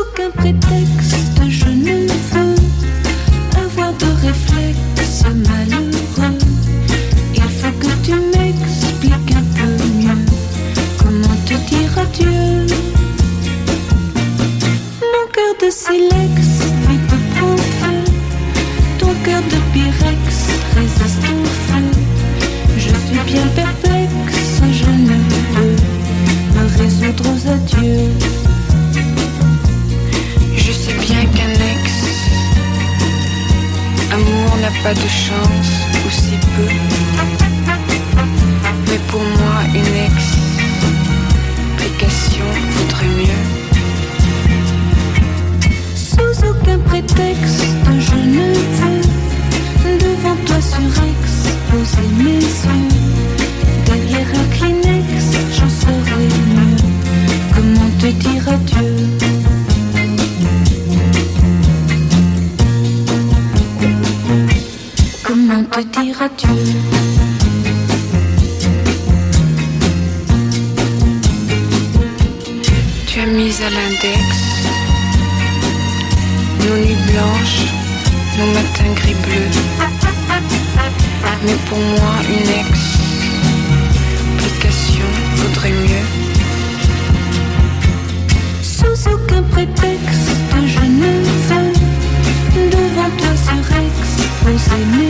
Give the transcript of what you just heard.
Aucun prétexte, je ne veux avoir de réflexe malheureux. Il faut que tu m'expliques un peu mieux comment te dire adieu? Mon cœur de silex vite prend feu. Ton cœur de pyrex résiste au feu. Je suis bien perplexe, je ne peux me résoudre aux adieux. Pas de chance, ou si peu. Mais pour moi, une explication vaudrait mieux. Sous aucun prétexte, je ne veux devant toi sur ex poser mes yeux. Derrière un Kleenex, j'en saurais mieux. Comment te dire adieu? Comment te dire adieu? Tu as mis à l'index nos nuits blanches, nos matins gris bleus. Mais pour moi, une explication vaudrait mieux. Sous aucun prétexte, je ne veux devant toi sur ex poser mes yeux. Derrière un